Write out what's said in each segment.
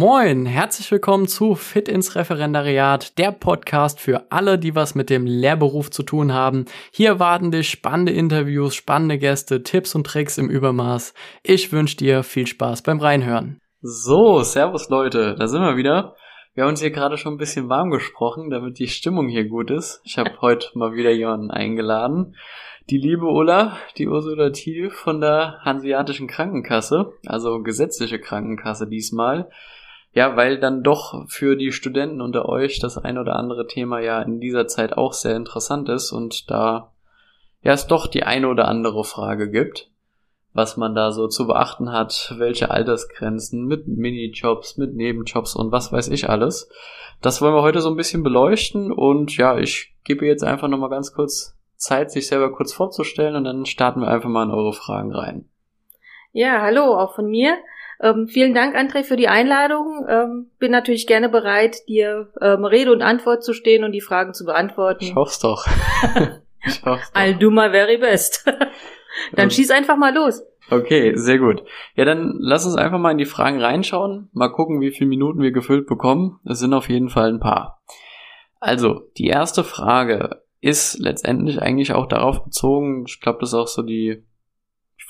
Moin, herzlich willkommen zu Fit ins Referendariat, der Podcast für alle, die was mit dem Lehrberuf zu tun haben. Hier warten dich spannende Interviews, spannende Gäste, Tipps und Tricks im Übermaß. Ich wünsche dir viel Spaß beim Reinhören. So, Servus Leute, da sind wir wieder. Wir haben uns hier gerade schon ein bisschen warm gesprochen, damit die Stimmung hier gut ist. Ich habe heute mal wieder jemanden eingeladen. Die liebe Ulla, die Ursula Thiel von der Hanseatischen Krankenkasse, also gesetzliche Krankenkasse diesmal. Ja, weil dann doch für die Studenten unter euch das ein oder andere Thema ja in dieser Zeit auch sehr interessant ist und da ja es doch die eine oder andere Frage gibt was man da so zu beachten hat, welche Altersgrenzen mit Minijobs, mit Nebenjobs und was weiß ich alles. Das wollen wir heute so ein bisschen beleuchten und ja, ich gebe jetzt einfach nochmal ganz kurz Zeit, sich selber kurz vorzustellen und dann starten wir einfach mal in eure Fragen rein. Ja, hallo, auch von mir. Ähm, vielen Dank, André, für die Einladung. Ähm, bin natürlich gerne bereit, dir ähm, Rede und Antwort zu stehen und die Fragen zu beantworten. Ich hoff's doch. ich hoff's doch. I'll do my very best. Dann ähm, schieß einfach mal los. Okay, sehr gut. Ja, dann lass uns einfach mal in die Fragen reinschauen. Mal gucken, wie viele Minuten wir gefüllt bekommen. Es sind auf jeden Fall ein paar. Also, die erste Frage ist letztendlich eigentlich auch darauf bezogen, ich glaube, das ist auch so die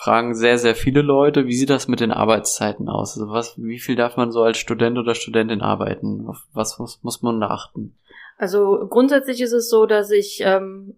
fragen sehr, sehr viele Leute, wie sieht das mit den Arbeitszeiten aus? Also was, wie viel darf man so als Student oder Studentin arbeiten? Auf was, was muss man achten? Also grundsätzlich ist es so, dass ich ähm,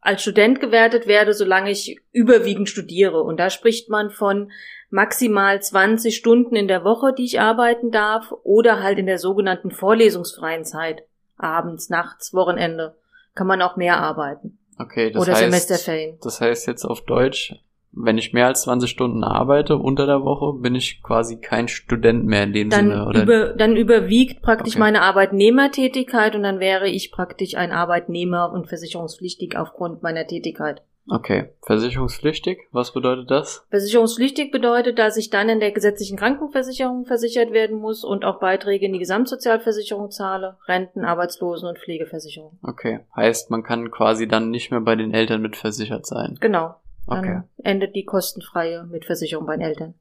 als Student gewertet werde, solange ich überwiegend studiere. Und da spricht man von maximal 20 Stunden in der Woche, die ich arbeiten darf, oder halt in der sogenannten vorlesungsfreien Zeit. Abends, nachts, Wochenende. Kann man auch mehr arbeiten. Okay, das oder heißt, Semesterferien. Das heißt jetzt auf Deutsch, wenn ich mehr als 20 Stunden arbeite unter der Woche, bin ich quasi kein Student mehr in dem dann Sinne, oder? Über, dann überwiegt praktisch okay. meine Arbeitnehmertätigkeit und dann wäre ich praktisch ein Arbeitnehmer und versicherungspflichtig aufgrund meiner Tätigkeit. Okay. Versicherungspflichtig, was bedeutet das? Versicherungspflichtig bedeutet, dass ich dann in der gesetzlichen Krankenversicherung versichert werden muss und auch Beiträge in die Gesamtsozialversicherung zahle, Renten, Arbeitslosen und Pflegeversicherung. Okay. Heißt, man kann quasi dann nicht mehr bei den Eltern mitversichert sein. Genau. Dann okay. endet die kostenfreie Mitversicherung bei den Eltern.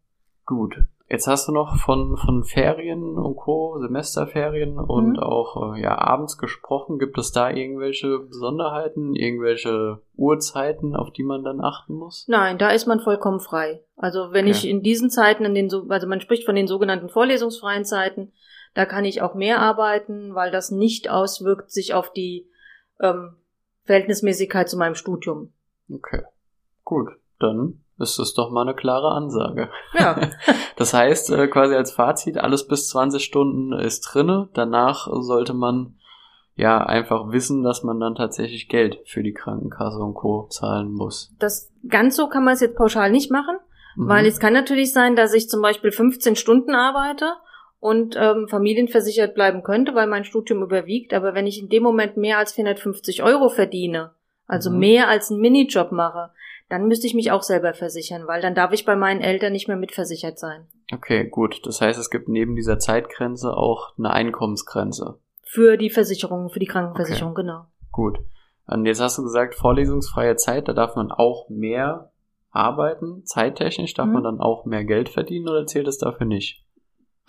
Gut. Jetzt hast du noch von, von Ferien und Co., Semesterferien und mhm. auch äh, ja, abends gesprochen. Gibt es da irgendwelche Besonderheiten, irgendwelche Uhrzeiten, auf die man dann achten muss? Nein, da ist man vollkommen frei. Also wenn okay. ich in diesen Zeiten, in den, also man spricht von den sogenannten vorlesungsfreien Zeiten, da kann ich auch mehr arbeiten, weil das nicht auswirkt sich auf die ähm, Verhältnismäßigkeit zu meinem Studium. Okay. Gut, dann ist das doch mal eine klare Ansage. Ja. das heißt, äh, quasi als Fazit, alles bis 20 Stunden ist drinne. Danach sollte man ja einfach wissen, dass man dann tatsächlich Geld für die Krankenkasse und Co. zahlen muss. Das ganz so kann man es jetzt pauschal nicht machen, mhm. weil es kann natürlich sein, dass ich zum Beispiel 15 Stunden arbeite und ähm, familienversichert bleiben könnte, weil mein Studium überwiegt. Aber wenn ich in dem Moment mehr als 450 Euro verdiene, also mhm. mehr als einen Minijob mache, dann müsste ich mich auch selber versichern, weil dann darf ich bei meinen Eltern nicht mehr mitversichert sein. Okay, gut. Das heißt, es gibt neben dieser Zeitgrenze auch eine Einkommensgrenze. Für die Versicherung, für die Krankenversicherung, okay. genau. Gut. Und jetzt hast du gesagt, vorlesungsfreie Zeit, da darf man auch mehr arbeiten, zeittechnisch darf mhm. man dann auch mehr Geld verdienen oder zählt es dafür nicht?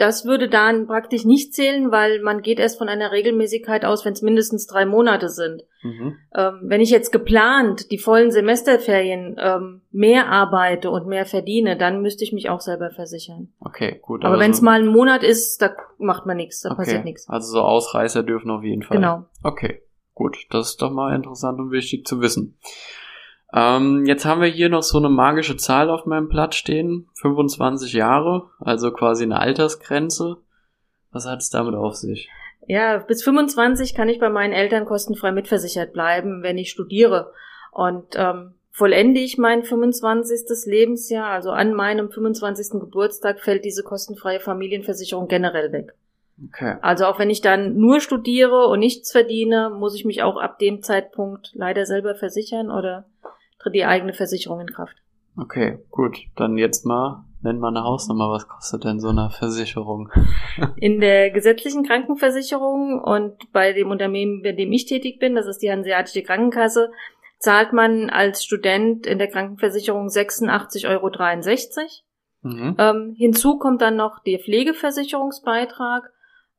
Das würde dann praktisch nicht zählen, weil man geht erst von einer Regelmäßigkeit aus, wenn es mindestens drei Monate sind. Mhm. Ähm, wenn ich jetzt geplant die vollen Semesterferien ähm, mehr arbeite und mehr verdiene, dann müsste ich mich auch selber versichern. Okay, gut. Aber, aber wenn es so mal ein Monat ist, da macht man nichts, da okay. passiert nichts. Also so Ausreißer dürfen auf jeden Fall. Genau. Okay, gut. Das ist doch mal interessant und wichtig zu wissen. Ähm, jetzt haben wir hier noch so eine magische Zahl auf meinem Blatt stehen. 25 Jahre, also quasi eine Altersgrenze. Was hat es damit auf sich? Ja, bis 25 kann ich bei meinen Eltern kostenfrei mitversichert bleiben, wenn ich studiere. Und ähm, vollende ich mein 25. Lebensjahr, also an meinem 25. Geburtstag, fällt diese kostenfreie Familienversicherung generell weg. Okay. Also auch wenn ich dann nur studiere und nichts verdiene, muss ich mich auch ab dem Zeitpunkt leider selber versichern oder tritt die eigene Versicherung in Kraft. Okay, gut. Dann jetzt mal, nenn mal eine Hausnummer. Was kostet denn so eine Versicherung? in der gesetzlichen Krankenversicherung und bei dem Unternehmen, bei dem ich tätig bin, das ist die Hanseatische Krankenkasse, zahlt man als Student in der Krankenversicherung 86,63 Euro. Mhm. Ähm, hinzu kommt dann noch der Pflegeversicherungsbeitrag.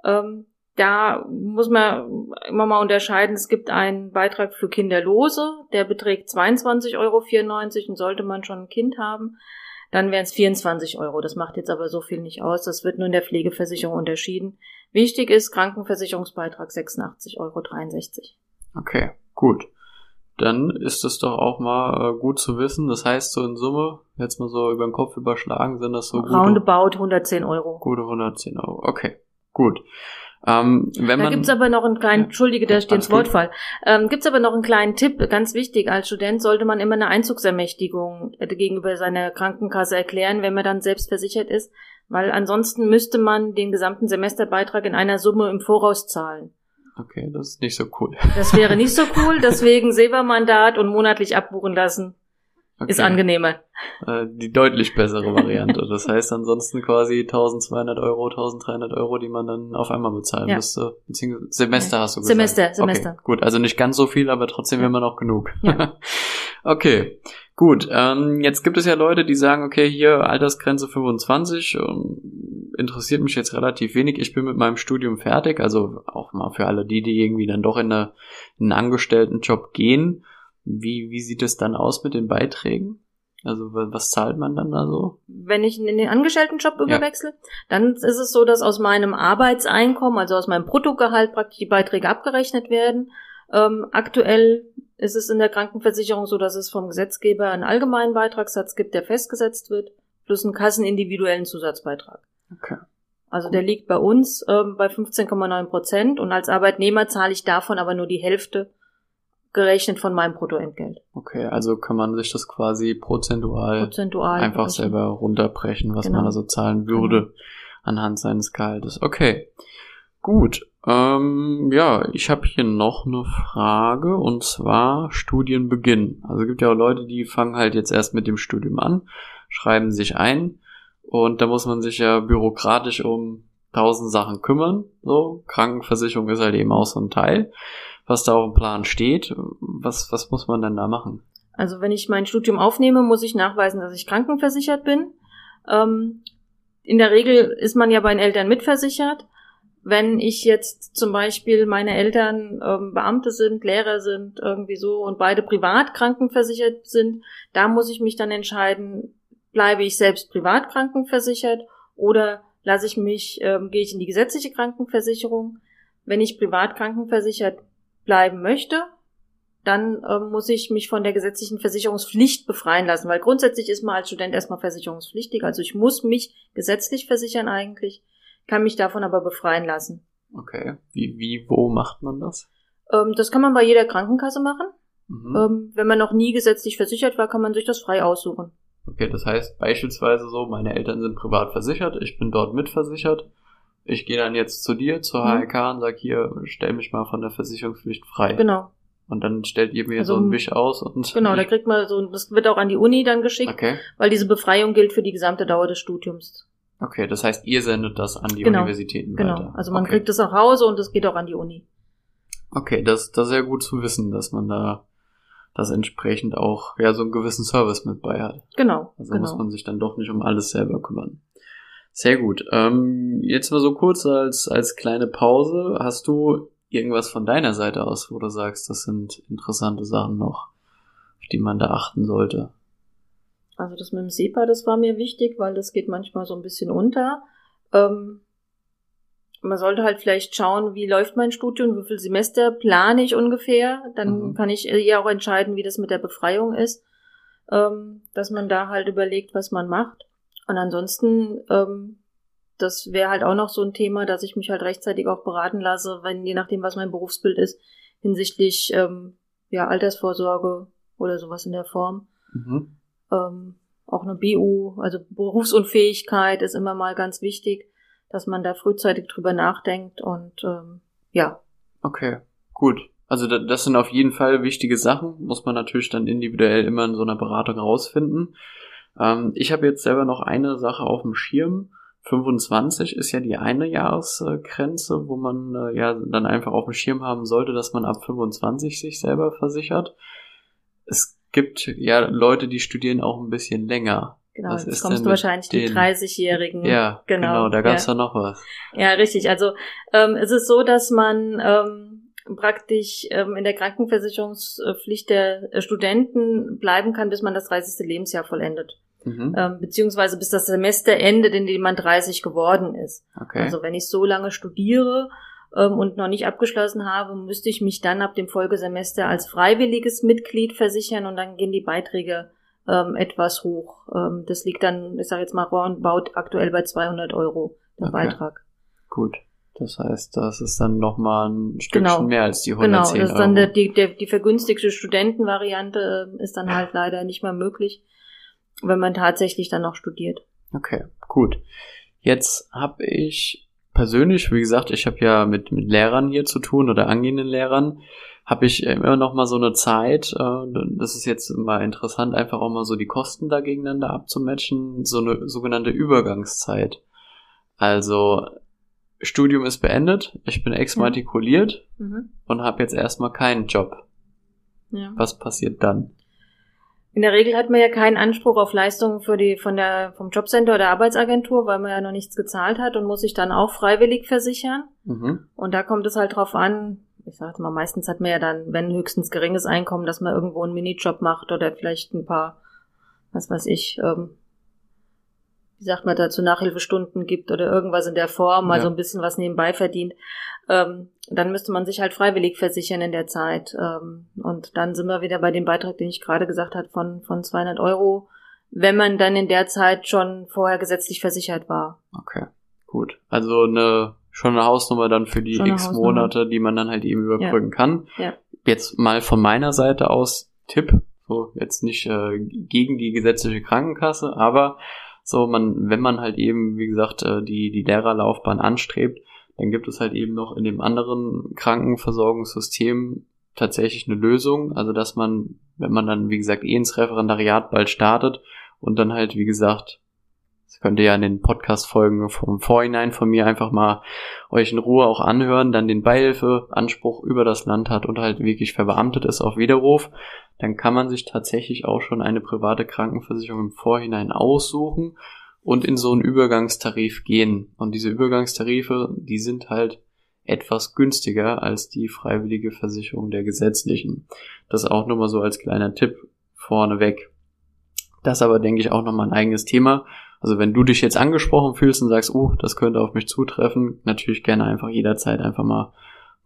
Ähm, da muss man immer mal unterscheiden. Es gibt einen Beitrag für Kinderlose, der beträgt 22,94 Euro und sollte man schon ein Kind haben, dann wären es 24 Euro. Das macht jetzt aber so viel nicht aus. Das wird nur in der Pflegeversicherung unterschieden. Wichtig ist Krankenversicherungsbeitrag 86,63 Euro. Okay, gut. Dann ist es doch auch mal äh, gut zu wissen. Das heißt, so in Summe, jetzt mal so über den Kopf überschlagen, sind das so Roundabout 110 Euro. Gute 110 Euro. Okay, gut. Ähm, wenn da man, gibt's aber noch einen kleinen, entschuldige, da steht ins Wortfall. Ähm, gibt's aber noch einen kleinen Tipp, ganz wichtig, als Student sollte man immer eine Einzugsermächtigung äh, gegenüber seiner Krankenkasse erklären, wenn man dann selbst versichert ist, weil ansonsten müsste man den gesamten Semesterbeitrag in einer Summe im Voraus zahlen. Okay, das ist nicht so cool. Das wäre nicht so cool, deswegen SEBA-Mandat und monatlich abbuchen lassen. Okay. Ist angenehmer. Äh, die deutlich bessere Variante. Das heißt ansonsten quasi 1200 Euro, 1300 Euro, die man dann auf einmal bezahlen ja. müsste. Beziehungsweise Semester hast du gesagt. Semester, Semester. Okay, gut, also nicht ganz so viel, aber trotzdem ja. immer noch genug. Ja. okay, gut. Ähm, jetzt gibt es ja Leute, die sagen, okay, hier Altersgrenze 25. Ähm, interessiert mich jetzt relativ wenig. Ich bin mit meinem Studium fertig. Also auch mal für alle die, die irgendwie dann doch in, eine, in einen Angestelltenjob gehen wie, wie sieht es dann aus mit den Beiträgen? Also was zahlt man dann da so? Wenn ich in den Angestelltenjob überwechsel, ja. dann ist es so, dass aus meinem Arbeitseinkommen, also aus meinem Bruttogehalt praktisch die Beiträge abgerechnet werden. Ähm, aktuell ist es in der Krankenversicherung so, dass es vom Gesetzgeber einen allgemeinen Beitragssatz gibt, der festgesetzt wird, plus einen kassenindividuellen Zusatzbeitrag. Okay. Also der liegt bei uns ähm, bei 15,9 Prozent und als Arbeitnehmer zahle ich davon aber nur die Hälfte gerechnet von meinem Bruttoentgelt. Okay, also kann man sich das quasi prozentual, prozentual einfach berechnen. selber runterbrechen, was genau. man also zahlen würde genau. anhand seines Gehaltes. Okay, gut. Ähm, ja, ich habe hier noch eine Frage und zwar Studienbeginn. Also es gibt ja auch Leute, die fangen halt jetzt erst mit dem Studium an, schreiben sich ein und da muss man sich ja bürokratisch um tausend Sachen kümmern. So, Krankenversicherung ist halt eben auch so ein Teil was da auf dem Plan steht. Was, was muss man denn da machen? Also wenn ich mein Studium aufnehme, muss ich nachweisen, dass ich krankenversichert bin. Ähm, in der Regel ist man ja bei den Eltern mitversichert. Wenn ich jetzt zum Beispiel meine Eltern ähm, Beamte sind, Lehrer sind, irgendwie so und beide privat krankenversichert sind, da muss ich mich dann entscheiden, bleibe ich selbst privat krankenversichert oder lasse ich mich, ähm, gehe ich in die gesetzliche Krankenversicherung. Wenn ich privat krankenversichert bleiben möchte, dann äh, muss ich mich von der gesetzlichen Versicherungspflicht befreien lassen, weil grundsätzlich ist man als Student erstmal versicherungspflichtig. Also ich muss mich gesetzlich versichern eigentlich, kann mich davon aber befreien lassen. Okay. Wie, wie, wo macht man das? Ähm, das kann man bei jeder Krankenkasse machen. Mhm. Ähm, wenn man noch nie gesetzlich versichert war, kann man sich das frei aussuchen. Okay, das heißt beispielsweise so, meine Eltern sind privat versichert, ich bin dort mitversichert ich gehe dann jetzt zu dir, zur mhm. und sag hier, stell mich mal von der Versicherungspflicht frei. Genau. Und dann stellt ihr mir also, so einen Wisch aus und. Genau, da kriegt man so, das wird auch an die Uni dann geschickt, okay. weil diese Befreiung gilt für die gesamte Dauer des Studiums. Okay, das heißt, ihr sendet das an die genau. Universitäten genau. weiter. Genau, also man okay. kriegt es nach Hause und es geht auch an die Uni. Okay, das, das ist ja gut zu wissen, dass man da das entsprechend auch ja so einen gewissen Service mit bei hat. Genau. Also genau. muss man sich dann doch nicht um alles selber kümmern. Sehr gut. Ähm, jetzt mal so kurz als, als kleine Pause. Hast du irgendwas von deiner Seite aus, wo du sagst, das sind interessante Sachen noch, auf die man da achten sollte? Also das mit dem SEPA, das war mir wichtig, weil das geht manchmal so ein bisschen unter. Ähm, man sollte halt vielleicht schauen, wie läuft mein Studium, wie viel Semester plane ich ungefähr. Dann mhm. kann ich eher auch entscheiden, wie das mit der Befreiung ist. Ähm, dass man da halt überlegt, was man macht. Und ansonsten, ähm, das wäre halt auch noch so ein Thema, dass ich mich halt rechtzeitig auch beraten lasse, wenn je nachdem, was mein Berufsbild ist, hinsichtlich ähm, ja Altersvorsorge oder sowas in der Form. Mhm. Ähm, auch eine BU, also Berufsunfähigkeit ist immer mal ganz wichtig, dass man da frühzeitig drüber nachdenkt und ähm, ja. Okay, gut. Also das sind auf jeden Fall wichtige Sachen, muss man natürlich dann individuell immer in so einer Beratung rausfinden. Ähm, ich habe jetzt selber noch eine Sache auf dem Schirm. 25 ist ja die eine Jahresgrenze, wo man äh, ja dann einfach auf dem Schirm haben sollte, dass man ab 25 sich selber versichert. Es gibt ja Leute, die studieren auch ein bisschen länger. Genau, Was jetzt kommst du wahrscheinlich die den- 30-Jährigen. Ja, genau, genau, da gab's ja. ja noch was. Ja, richtig. Also ähm, es ist so, dass man ähm, praktisch ähm, in der Krankenversicherungspflicht der äh, Studenten bleiben kann, bis man das 30. Lebensjahr vollendet. Mhm. Ähm, beziehungsweise bis das Semester endet, in dem man 30 geworden ist. Okay. Also wenn ich so lange studiere ähm, und noch nicht abgeschlossen habe, müsste ich mich dann ab dem Folgesemester als freiwilliges Mitglied versichern und dann gehen die Beiträge ähm, etwas hoch. Ähm, das liegt dann, ich sage jetzt mal roundabout aktuell bei 200 Euro der Okay. Beitrag. Gut. Das heißt, das ist dann nochmal ein Stückchen Genau. mehr als die Genau, 110 das ist dann Euro. die, der, die vergünstigte Studentenvariante äh, ist dann halt leider nicht mehr möglich, wenn man tatsächlich dann noch studiert. Okay, gut. Jetzt habe ich persönlich, wie gesagt, ich habe ja mit, mit Lehrern hier zu tun oder angehenden Lehrern, habe ich immer noch mal so eine Zeit, äh, das ist jetzt mal interessant, einfach auch mal so die Kosten da gegeneinander abzumatchen, so eine sogenannte Übergangszeit. Also Studium ist beendet, ich bin exmatrikuliert Mhm. und habe jetzt erstmal keinen Job. Ja. Was passiert dann? In der Regel hat man ja keinen Anspruch auf Leistungen für die von der vom Jobcenter oder Arbeitsagentur, weil man ja noch nichts gezahlt hat und muss sich dann auch freiwillig versichern. Mhm. Und da kommt es halt drauf an. Ich sag mal, meistens hat man ja dann, wenn höchstens geringes Einkommen, dass man irgendwo einen Minijob macht oder vielleicht ein paar, was weiß ich, ähm, wie sagt man dazu, Nachhilfestunden gibt oder irgendwas in der Form, mal Ja. so ein bisschen was nebenbei verdient. Ähm, dann müsste man sich halt freiwillig versichern in der Zeit. Ähm, und dann sind wir wieder bei dem Beitrag, den ich gerade gesagt habe, von, von 200 Euro, wenn man dann in der Zeit schon vorher gesetzlich versichert war. Okay, gut. Also eine schon eine Hausnummer dann für die x. Monate, die man dann halt eben überbrücken kann. Ja. Jetzt mal von meiner Seite aus Tipp, so jetzt nicht äh, gegen die gesetzliche Krankenkasse, aber so man, wenn man halt eben, wie gesagt, äh, die die Lehrerlaufbahn anstrebt, dann gibt es halt eben noch in dem anderen Krankenversorgungssystem tatsächlich eine Lösung, also dass man, wenn man dann wie gesagt eh ins Referendariat bald startet und dann halt wie gesagt das könnt ihr ja in den Podcast-Folgen vom Vorhinein von mir einfach mal euch in Ruhe auch anhören, dann den Beihilfeanspruch über das Land hat und halt wirklich verbeamtet ist auf Widerruf, dann kann man sich tatsächlich auch schon eine private Krankenversicherung im Vorhinein aussuchen und in so einen Übergangstarif gehen. Und diese Übergangstarife, die sind halt etwas günstiger als die freiwillige Versicherung der gesetzlichen. Das auch nur mal so als kleiner Tipp vorneweg. Das aber, denke ich, auch nochmal ein eigenes Thema. Also wenn du dich jetzt angesprochen fühlst und sagst, oh, das könnte auf mich zutreffen, natürlich gerne einfach jederzeit einfach mal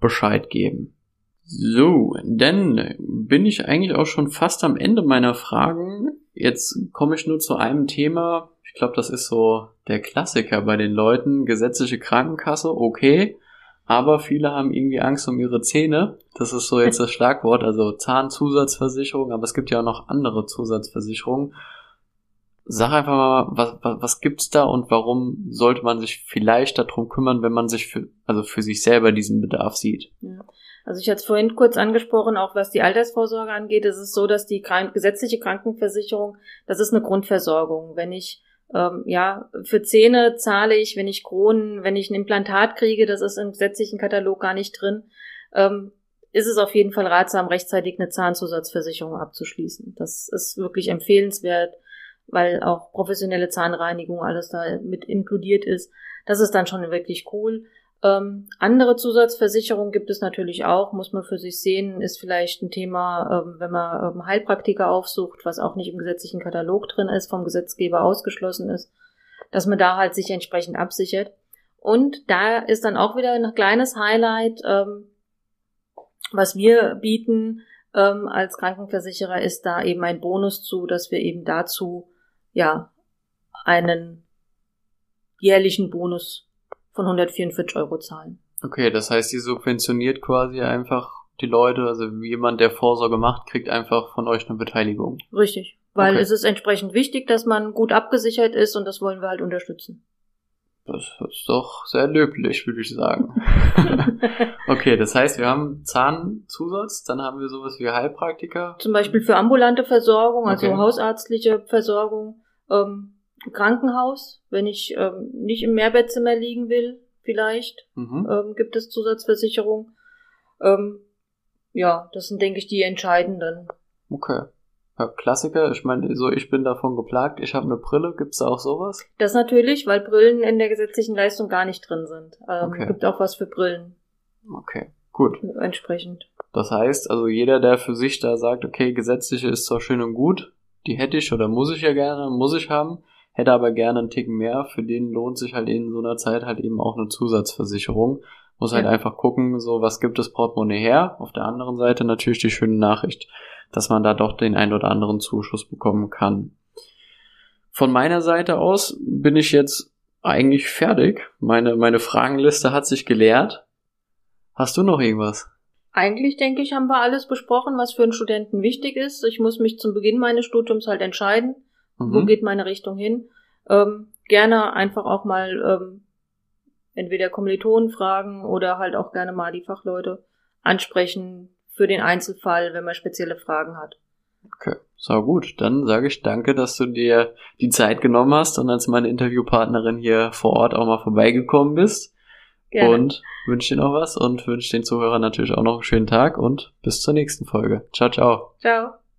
Bescheid geben. So, dann bin ich eigentlich auch schon fast am Ende meiner Fragen. Jetzt komme ich nur zu einem Thema. Ich glaube, das ist so der Klassiker bei den Leuten. Gesetzliche Krankenkasse, okay. Aber viele haben irgendwie Angst um ihre Zähne. Das ist so jetzt das Schlagwort, also Zahnzusatzversicherung, aber es gibt ja auch noch andere Zusatzversicherungen. Sag einfach mal, was, was, was gibt's da und warum sollte man sich vielleicht darum kümmern, wenn man sich für, also für sich selber diesen Bedarf sieht? Ja. Also ich hatte es vorhin kurz angesprochen, auch was die Altersvorsorge angeht, ist es so, dass die krank gesetzliche Krankenversicherung, das ist eine Grundversorgung. Wenn ich ähm, ja für Zähne zahle ich, wenn ich Kronen, wenn ich ein Implantat kriege, das ist im gesetzlichen Katalog gar nicht drin, ähm, ist es auf jeden Fall ratsam, rechtzeitig eine Zahnzusatzversicherung abzuschließen. Das ist wirklich empfehlenswert, weil auch professionelle Zahnreinigung alles da mit inkludiert ist. Das ist dann schon wirklich cool. Ähm, andere Zusatzversicherungen gibt es natürlich auch, muss man für sich sehen, ist vielleicht ein Thema, ähm, wenn man ähm, Heilpraktiker aufsucht, was auch nicht im gesetzlichen Katalog drin ist, vom Gesetzgeber ausgeschlossen ist, dass man da halt sich entsprechend absichert. Und da ist dann auch wieder ein kleines Highlight, ähm, was wir bieten ähm, als Krankenversicherer, ist da eben ein Bonus zu, dass wir eben dazu ja einen jährlichen Bonus von 144 Euro zahlen. Okay, das heißt, die subventioniert quasi einfach die Leute, also jemand, der Vorsorge macht, kriegt einfach von euch eine Beteiligung. Richtig. Weil Okay. es ist entsprechend wichtig, dass man gut abgesichert ist und das wollen wir halt unterstützen. Das ist doch sehr löblich, würde ich sagen. okay, das heißt, wir haben Zahnzusatz, dann haben wir sowas wie Heilpraktiker. Zum Beispiel für ambulante Versorgung, also Okay. hausarztliche Versorgung, ähm, Krankenhaus, wenn ich ähm, nicht im Mehrbettzimmer liegen will, vielleicht, Mhm. ähm, gibt es Zusatzversicherung. Ähm, ja, das sind, denke ich, die entscheidenden. Okay. Ja, Klassiker, ich meine, so ich bin davon geplagt, ich habe eine Brille, gibt's da auch sowas? Das natürlich, weil Brillen in der gesetzlichen Leistung gar nicht drin sind. Ähm, Okay. Gibt auch was für Brillen Okay, gut. entsprechend. Das heißt, also jeder, der für sich da sagt, okay, gesetzliche ist zwar schön und gut, die hätte ich oder muss ich ja gerne, muss ich haben, hätte aber gerne einen Ticken mehr, für den lohnt sich halt in so einer Zeit halt eben auch eine Zusatzversicherung. Muss halt Ja. einfach gucken, so was gibt das Portemonnaie her. Auf der anderen Seite natürlich die schöne Nachricht, dass man da doch den ein oder anderen Zuschuss bekommen kann. Von meiner Seite aus bin ich jetzt eigentlich fertig. Meine, meine Fragenliste hat sich geleert. Hast du noch irgendwas? Eigentlich denke ich, haben wir alles besprochen, was für einen Studenten wichtig ist. Ich muss mich zum Beginn meines Studiums halt entscheiden, wo Mhm. geht meine Richtung hin. Ähm, gerne einfach auch mal ähm, entweder Kommilitonen fragen oder halt auch gerne mal die Fachleute ansprechen für den Einzelfall, wenn man spezielle Fragen hat. Okay, so gut. Dann sage ich danke, dass du dir die Zeit genommen hast und als meine Interviewpartnerin hier vor Ort auch mal vorbeigekommen bist. Gerne. Und wünsche dir noch was und wünsche den Zuhörern natürlich auch noch einen schönen Tag und bis zur nächsten Folge. Ciao, ciao. Ciao.